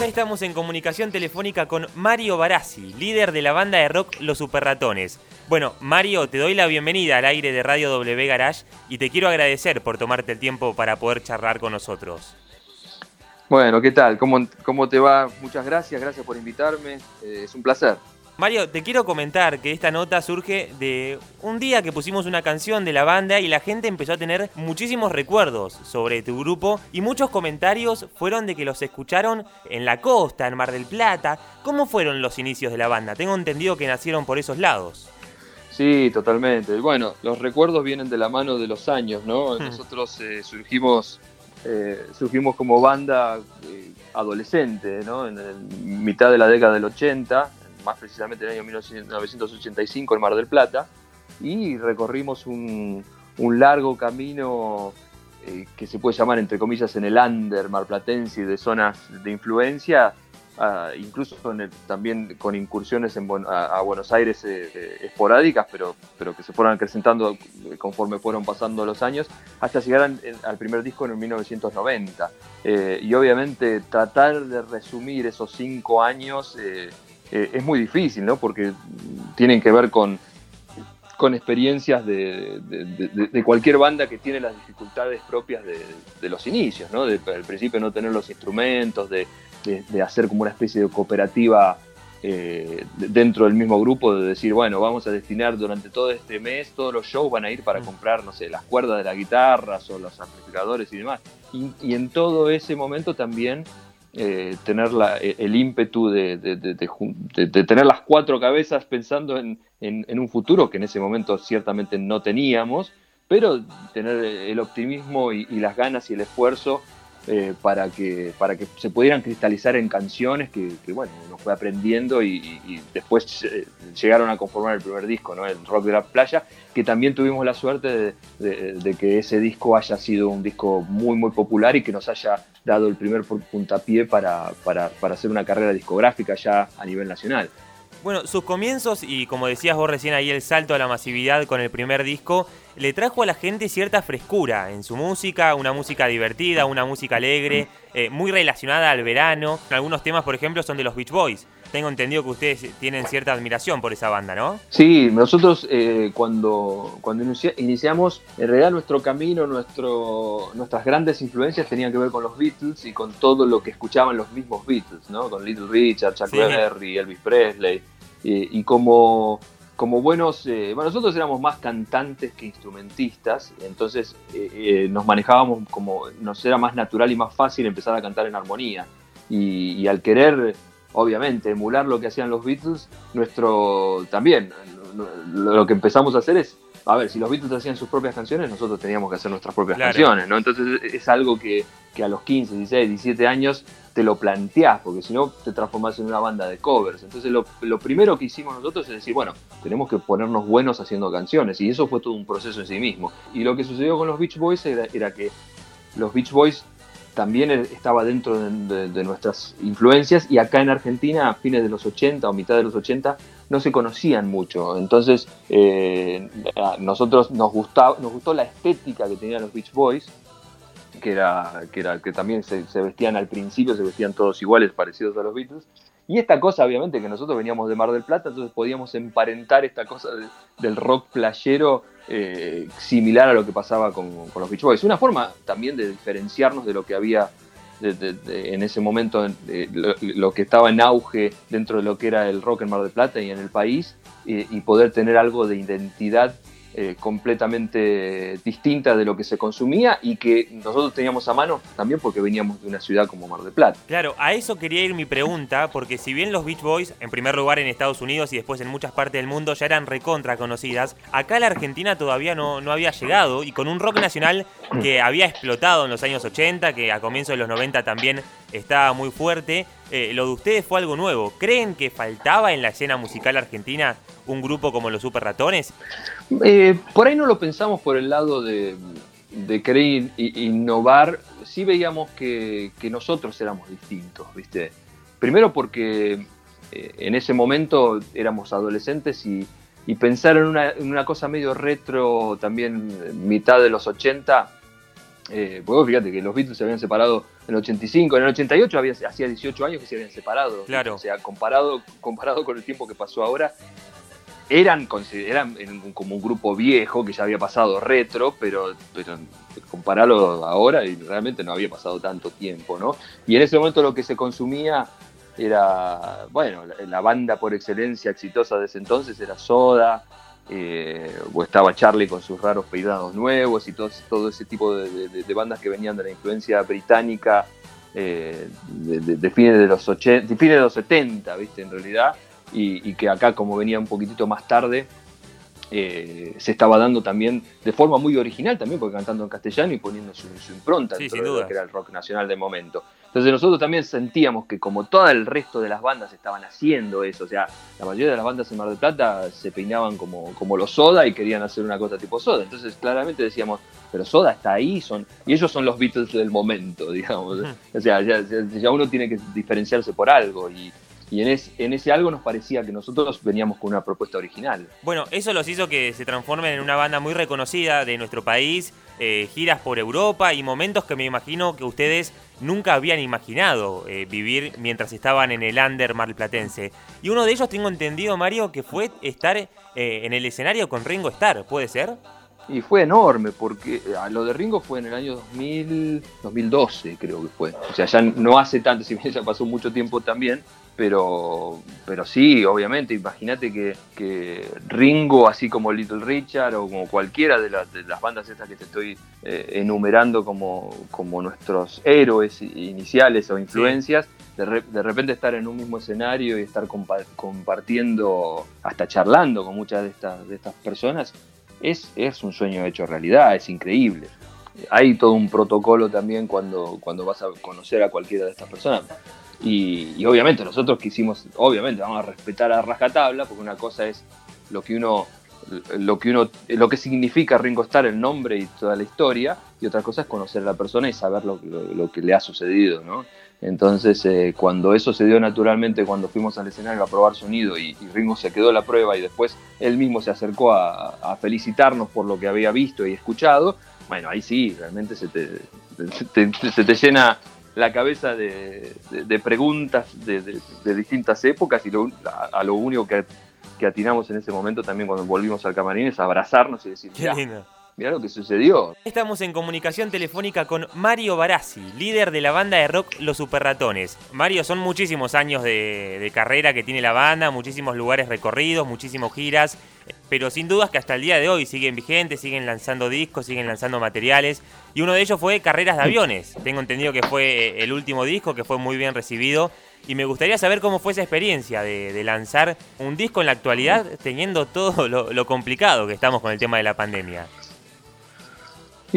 Ya estamos en comunicación telefónica con Mario Barassi, líder de la banda de rock Los Superratones. Bueno, Mario, te doy la bienvenida al aire de Radio W Garage y te quiero agradecer por tomarte el tiempo para poder charlar con nosotros. Bueno, ¿qué tal? ¿Cómo, cómo te va? Muchas gracias, gracias por invitarme. Eh, es un placer. Mario, te quiero comentar que esta nota surge de un día que pusimos una canción de la banda y la gente empezó a tener muchísimos recuerdos sobre tu grupo y muchos comentarios fueron de que los escucharon en la costa, en Mar del Plata. ¿Cómo fueron los inicios de la banda? Tengo entendido que nacieron por esos lados. Sí, totalmente. Bueno, los recuerdos vienen de la mano de los años, ¿no? Hmm. Nosotros eh, surgimos, eh, surgimos como banda eh, adolescente, ¿no? En, en mitad de la década del 80, más precisamente en el año 1985 en Mar del Plata, y recorrimos un, largo camino eh, que se puede llamar, entre comillas, en el under marplatense de zonas de influencia, ah, incluso también con incursiones en, a, Buenos Aires eh, eh, esporádicas, pero, pero que se fueron acrecentando conforme fueron pasando los años, hasta llegar al primer disco en el 1990. y obviamente tratar de resumir esos cinco años eh, es muy difícil, ¿no? Porque tienen que ver con, con experiencias de, cualquier banda que tiene las dificultades propias de, los inicios, ¿no? De, al principio no tener los instrumentos, de, hacer como una especie de cooperativa eh, dentro del mismo grupo, de decir, bueno, vamos a destinar durante todo este mes, todos los shows van a ir para mm. comprar, no sé, las cuerdas de las guitarras o los amplificadores y demás. y en todo ese momento también eh, tener e, el ímpetu de, tener las cuatro cabezas pensando en, un futuro que en ese momento ciertamente no teníamos, pero tener el optimismo y, las ganas y el esfuerzo eh, para, que, para que se pudieran cristalizar en canciones que, bueno, uno fue aprendiendo y, después eh, llegaron a conformar el primer disco, ¿no? el Rock de la Playa, que también tuvimos la suerte de, que ese disco haya sido un disco muy, muy popular y que nos haya dado el primer puntapié para, para, para hacer una carrera discográfica ya a nivel nacional. Bueno, sus comienzos y como decías vos recién ahí el salto a la masividad con el primer disco, le trajo a la gente cierta frescura en su música, una música divertida, una música alegre, eh, muy relacionada al verano. Algunos temas, por ejemplo, son de los Beach Boys. Tengo entendido que ustedes tienen cierta admiración por esa banda, ¿no? Sí, nosotros eh, cuando, cuando iniciamos, en realidad nuestro camino, nuestro, nuestras grandes influencias tenían que ver con los Beatles y con todo lo que escuchaban los mismos Beatles, ¿no? Con Little Richard, Chuck Berry, Elvis Presley. y como como buenos, eh, bueno, nosotros éramos más cantantes que instrumentistas, entonces eh, eh, nos manejábamos como, nos era más natural y más fácil empezar a cantar en armonía. Y, al querer, obviamente, emular lo que hacían los Beatles, nuestro también, lo, que empezamos a hacer es, a ver, si los Beatles hacían sus propias canciones, nosotros teníamos que hacer nuestras propias canciones, ¿no? Entonces es algo que, que a los 15, 16, 17 años te lo planteás, porque si no te transformás en una banda de covers. Entonces lo, primero que hicimos nosotros es decir, bueno, tenemos que ponernos buenos haciendo canciones, y eso fue todo un proceso en sí mismo. Y lo que sucedió con los Beach Boys era, que los Beach Boys también e, estaba dentro de, nuestras influencias, y acá en Argentina, a fines de los 80 o mitad de los 80, no se conocían mucho. Entonces, eh, a nosotros nos, gustaba, nos gustó la estética que tenían los Beach Boys, que era que, era, que también se, vestían al principio, se vestían todos iguales, parecidos a los Beatles. Y esta cosa, obviamente, que nosotros veníamos de Mar del Plata, entonces podíamos emparentar esta cosa del rock playero eh, similar a lo que pasaba con, los Beach Boys. Una forma también de diferenciarnos de lo que había en ese momento, lo, que estaba en auge dentro de lo que era el rock en Mar del Plata y en el país, y poder tener algo de identidad eh, completamente distinta de lo que se consumía y que nosotros teníamos a mano también porque veníamos de una ciudad como Mar del Plata. Claro, a eso quería ir mi pregunta, porque si bien los Beach Boys, en primer lugar en Estados Unidos y después en muchas partes del mundo, ya eran recontra conocidas, acá la Argentina todavía no, no había llegado y con un rock nacional que había explotado en los años 80, que a comienzos de los 90 también estaba muy fuerte. Eh, lo de ustedes fue algo nuevo. ¿Creen que faltaba en la escena musical argentina un grupo como los Super Ratones? Eh, por ahí no lo pensamos por el lado de, querer innovar. Sí veíamos que, nosotros éramos distintos, ¿viste? Primero porque eh, en ese momento éramos adolescentes y, y pensar en una, una, cosa medio retro, también mitad de los 80. Eh, pues fíjate que los Beatles se habían separado en el 85, en el 88 había, hacía 18 años que se habían separado. Claro. O sea, comparado, comparado con el tiempo que pasó ahora, eran, eran como un grupo viejo que ya había pasado retro, pero, pero compararlo ahora y realmente no había pasado tanto tiempo, ¿no? Y en ese momento lo que se consumía era, bueno, la, banda por excelencia exitosa de ese entonces era Soda, eh, o estaba Charlie con sus raros peinados nuevos y todo, todo ese tipo de, bandas que venían de la influencia británica eh, de, fines de los 80, de fines de los 70, ¿viste? En realidad, y, y, que acá como venía un poquitito más tarde, eh, se estaba dando también de forma muy original también, porque cantando en castellano y poniendo su, impronta sí, dentro de lo que era el rock nacional de momento. Entonces nosotros también sentíamos que como todo el resto de las bandas estaban haciendo eso, o sea, la mayoría de las bandas en Mar del Plata se peinaban como, como los Soda y querían hacer una cosa tipo Soda. Entonces claramente decíamos, pero Soda está ahí, son y ellos son los Beatles del momento, digamos. O sea, ya, ya uno tiene que diferenciarse por algo y, y en, en, ese algo nos parecía que nosotros veníamos con una propuesta original. Bueno, eso los hizo que se transformen en una banda muy reconocida de nuestro país, eh, giras por Europa y momentos que me imagino que ustedes nunca habían imaginado eh, vivir mientras estaban en el under marplatense. Y uno de ellos tengo entendido, Mario, que fue estar eh, en el escenario con Ringo Starr, ¿puede ser? Y fue enorme, porque lo de Ringo fue en el año 2000, 2012, creo que fue. O sea, ya no hace tanto, si bien ya pasó mucho tiempo también, pero, pero sí, obviamente, imagínate que, Ringo, así como Little Richard o como cualquiera de, las bandas estas que te estoy eh, enumerando como, como nuestros héroes iniciales o influencias, de, repente estar en un mismo escenario y estar compartiendo, hasta charlando con muchas de estas, de estas personas, es, es un sueño hecho realidad, es increíble hay todo un protocolo también cuando, cuando vas a conocer a cualquiera de estas personas. Y, obviamente nosotros quisimos, obviamente vamos a respetar a rajatabla, porque una cosa es lo que uno, lo que uno, lo que significa Ringo Starr, el nombre y toda la historia, y otra cosa es conocer a la persona y saber lo, que le ha sucedido, ¿no? Entonces, eh, cuando eso se dio naturalmente, cuando fuimos al escenario a probar sonido y, Ringo se quedó la prueba y después él mismo se acercó a, felicitarnos por lo que había visto y escuchado, bueno, ahí sí, realmente se se te llena la cabeza de, preguntas de, distintas épocas y a, lo único que, que, atinamos en ese momento también cuando volvimos al camarín es abrazarnos y decir, Mira lo que sucedió. Estamos en comunicación telefónica con Mario Barassi, líder de la banda de rock Los Superratones. Mario, son muchísimos años de, carrera que tiene la banda, muchísimos lugares recorridos, muchísimas giras, pero sin dudas que hasta el día de hoy siguen vigentes, siguen lanzando discos, siguen lanzando materiales, y uno de ellos fue Carreras de Aviones. Tengo entendido que fue eh, el último disco, que fue muy bien recibido, y me gustaría saber cómo fue esa experiencia de, lanzar un disco en la actualidad, teniendo todo lo complicado que estamos con el tema de la pandemia.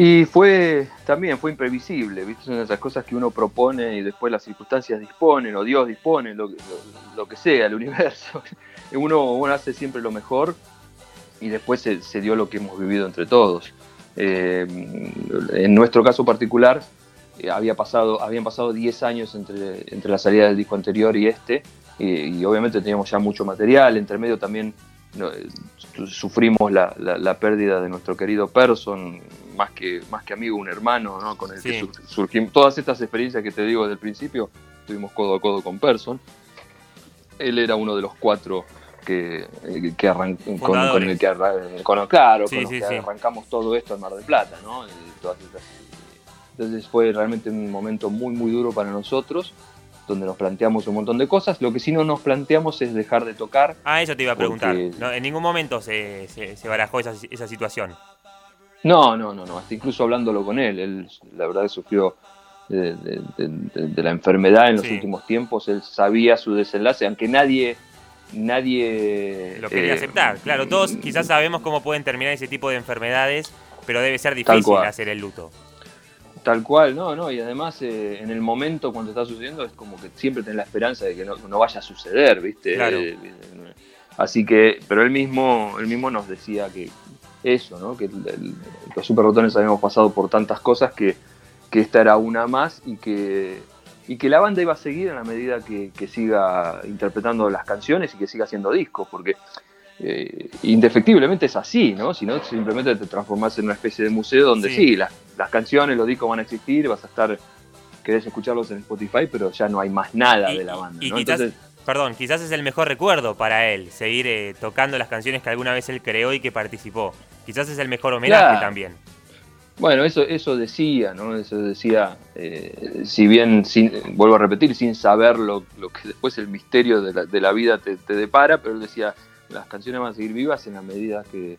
Y fue, también fue imprevisible, ¿viste? Son esas cosas que uno propone y después las circunstancias disponen, o Dios dispone, lo, lo, que sea, el universo. Uno, uno, hace siempre lo mejor y después se, dio lo que hemos vivido entre todos. Eh, en nuestro caso particular, eh, había pasado, habían pasado 10 años entre, entre la salida del disco anterior y este, y, obviamente teníamos ya mucho material, entre medio también eh, sufrimos la, la, pérdida de nuestro querido Person, más que, más que amigo, un hermano, ¿no? Con el que surgimos. Todas estas experiencias que te digo desde el principio, estuvimos codo a codo con Person. Él era uno de los cuatro que, eh, que con, el que, claro, arrancamos todo esto en Mar del Plata, ¿no? Entonces fue realmente un momento muy, muy duro para nosotros donde nos planteamos un montón de cosas. Lo que sí no nos planteamos es dejar de tocar. Ah, eso te iba a preguntar. en ningún momento se, se, barajó esa, esa, situación. No, no, no, no. Hasta incluso hablándolo con él. Él, la verdad, que sufrió de, la enfermedad en los últimos tiempos. Él sabía su desenlace, aunque nadie. Nadie. Lo quería eh, aceptar. Claro, todos quizás sabemos cómo pueden terminar ese tipo de enfermedades, pero debe ser difícil hacer el luto. Tal cual, no, no, y además eh, en el momento cuando está sucediendo es como que siempre tenés la esperanza de que no, vaya a suceder, ¿viste? Eh, así que, pero él mismo, él mismo nos decía que eso, ¿no? Que los super rotones habíamos pasado por tantas cosas que, que, esta era una más y que, y que la banda iba a seguir en la medida que, siga interpretando las canciones y que siga haciendo discos, porque eh, indefectiblemente es así, ¿no? Si no, simplemente te transformas en una especie de museo donde sí, las, canciones, los discos van a existir, vas a estar, querés escucharlos en Spotify, pero ya no hay más nada de la banda. ¿no? Entonces, perdón, quizás es el mejor recuerdo para él, seguir eh, tocando las canciones que alguna vez él creó y que participó. Quizás es el mejor homenaje también. Bueno, eso, eso decía, ¿no? Eso decía, eh, si bien, sin, vuelvo a repetir, sin saber lo, que después el misterio de la, vida te, depara, pero él decía, las canciones van a seguir vivas en la medida que,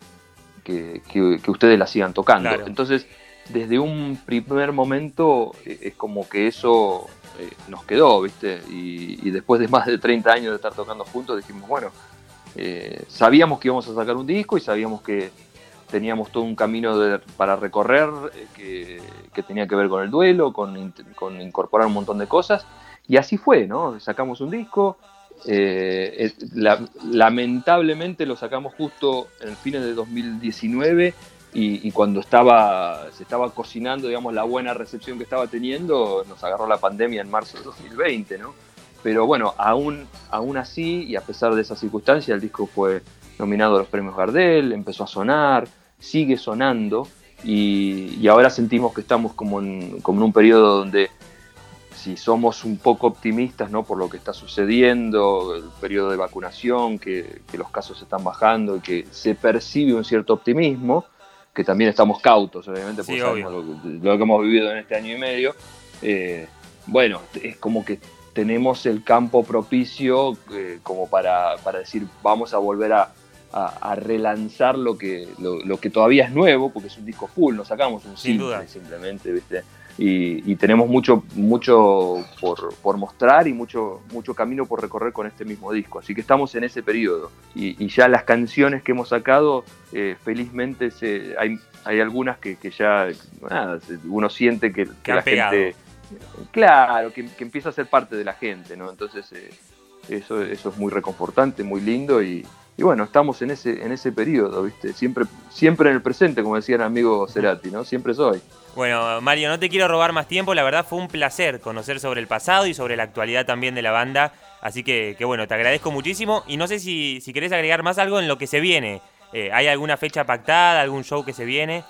ustedes las sigan tocando. Entonces, desde un primer momento eh, es como que eso eh, nos quedó, ¿viste? Y, después de más de 30 años de estar tocando juntos, dijimos, bueno, eh, sabíamos que íbamos a sacar un disco y sabíamos que teníamos todo un camino para recorrer que, tenía que ver con el duelo, con, incorporar un montón de cosas. Y así fue, ¿no? Sacamos un disco, lamentablemente lo sacamos justo en fines de 2019 y, cuando estaba, se estaba cocinando, digamos, la buena recepción que estaba teniendo, nos agarró la pandemia en marzo de 2020, ¿no? Pero bueno, aún, aún así, y a pesar de esa circunstancia, el disco fue nominado a los premios Gardel, empezó a sonar, sigue sonando, y, ahora sentimos que estamos como en, como en un periodo donde si somos un poco optimistas ¿no? por lo que está sucediendo, el periodo de vacunación, que, que los casos están bajando y que se percibe un cierto optimismo, que también estamos cautos, obviamente, por lo, que hemos vivido en este año y medio. Eh, bueno, es como que tenemos el campo propicio eh, como para, decir vamos a volver a, relanzar lo que, lo, que todavía es nuevo, porque es un disco full, no sacamos un simple simplemente, ¿viste? Y, tenemos mucho, mucho por, mostrar y mucho, mucho camino por recorrer con este mismo disco. Así que estamos en ese periodo. Y, ya las canciones que hemos sacado, eh, felizmente se, hay, hay algunas que, ya uno siente que, la gente... Claro, que, empieza a ser parte de la gente, ¿no? Entonces eh, eso, eso es muy reconfortante, muy lindo y, y bueno, estamos en ese, en ese periodo, ¿viste? Siempre, siempre en el presente, como decía el amigo Cerati, ¿no? Siempre soy. Bueno, Mario, no te quiero robar más tiempo, la verdad fue un placer conocer sobre el pasado y sobre la actualidad también de la banda, así que, bueno, te agradezco muchísimo y no sé si, si querés agregar más algo en lo que se viene. Eh, ¿Hay alguna fecha pactada, algún show que se viene?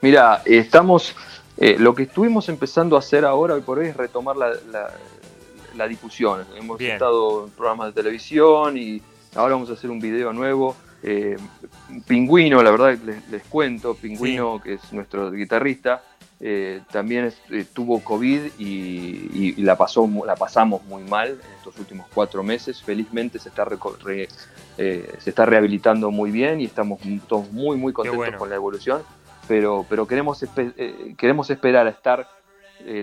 Mira, estamos, eh, lo que estuvimos empezando a hacer ahora hoy por hoy es retomar la, la, difusión. Hemos estado en programas de televisión y ahora vamos a hacer un video nuevo eh, Pingüino, la verdad les, cuento, Pingüino, que es nuestro guitarrista, eh, también eh, tuvo COVID y, la, pasó, la pasamos muy mal en estos últimos cuatro meses. Felizmente se está, se está rehabilitando muy bien y estamos todos muy, muy contentos con la evolución. Pero, pero queremos, queremos esperar a estar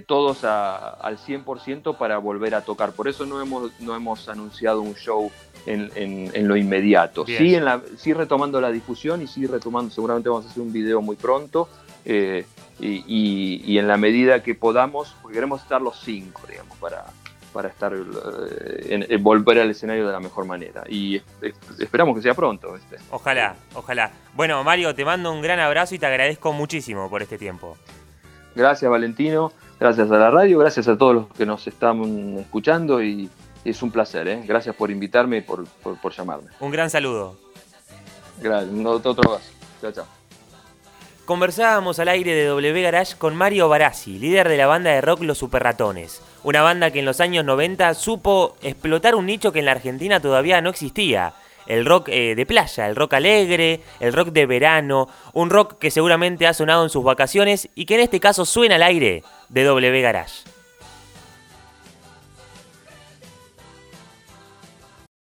todos al 100% para volver a tocar. Por eso no hemos, no hemos anunciado un show en, lo inmediato. Sí, en la, sí retomando la difusión y sí retomando, seguramente vamos a hacer un video muy pronto. Eh, y, en la medida que podamos, porque queremos estar los cinco, digamos, para, para estar eh, en, volver al escenario de la mejor manera. Y esperamos que sea pronto. Este. Ojalá, ojalá. Bueno, Mario, te mando un gran abrazo y te agradezco muchísimo por este tiempo. Gracias, Valentino. Gracias a la radio, gracias a todos los que nos están escuchando y es un placer, ¿eh? Gracias por invitarme y por, llamarme. Un gran saludo. Gracias, otro más. Chao, chao. Conversábamos al aire de W Garage con Mario Barassi, líder de la banda de rock Los Superratones. Una banda que en los años 90 supo explotar un nicho que en la Argentina todavía no existía. El rock eh, de playa, el rock alegre, el rock de verano, un rock que seguramente ha sonado en sus vacaciones y que en este caso suena al aire de W Garage.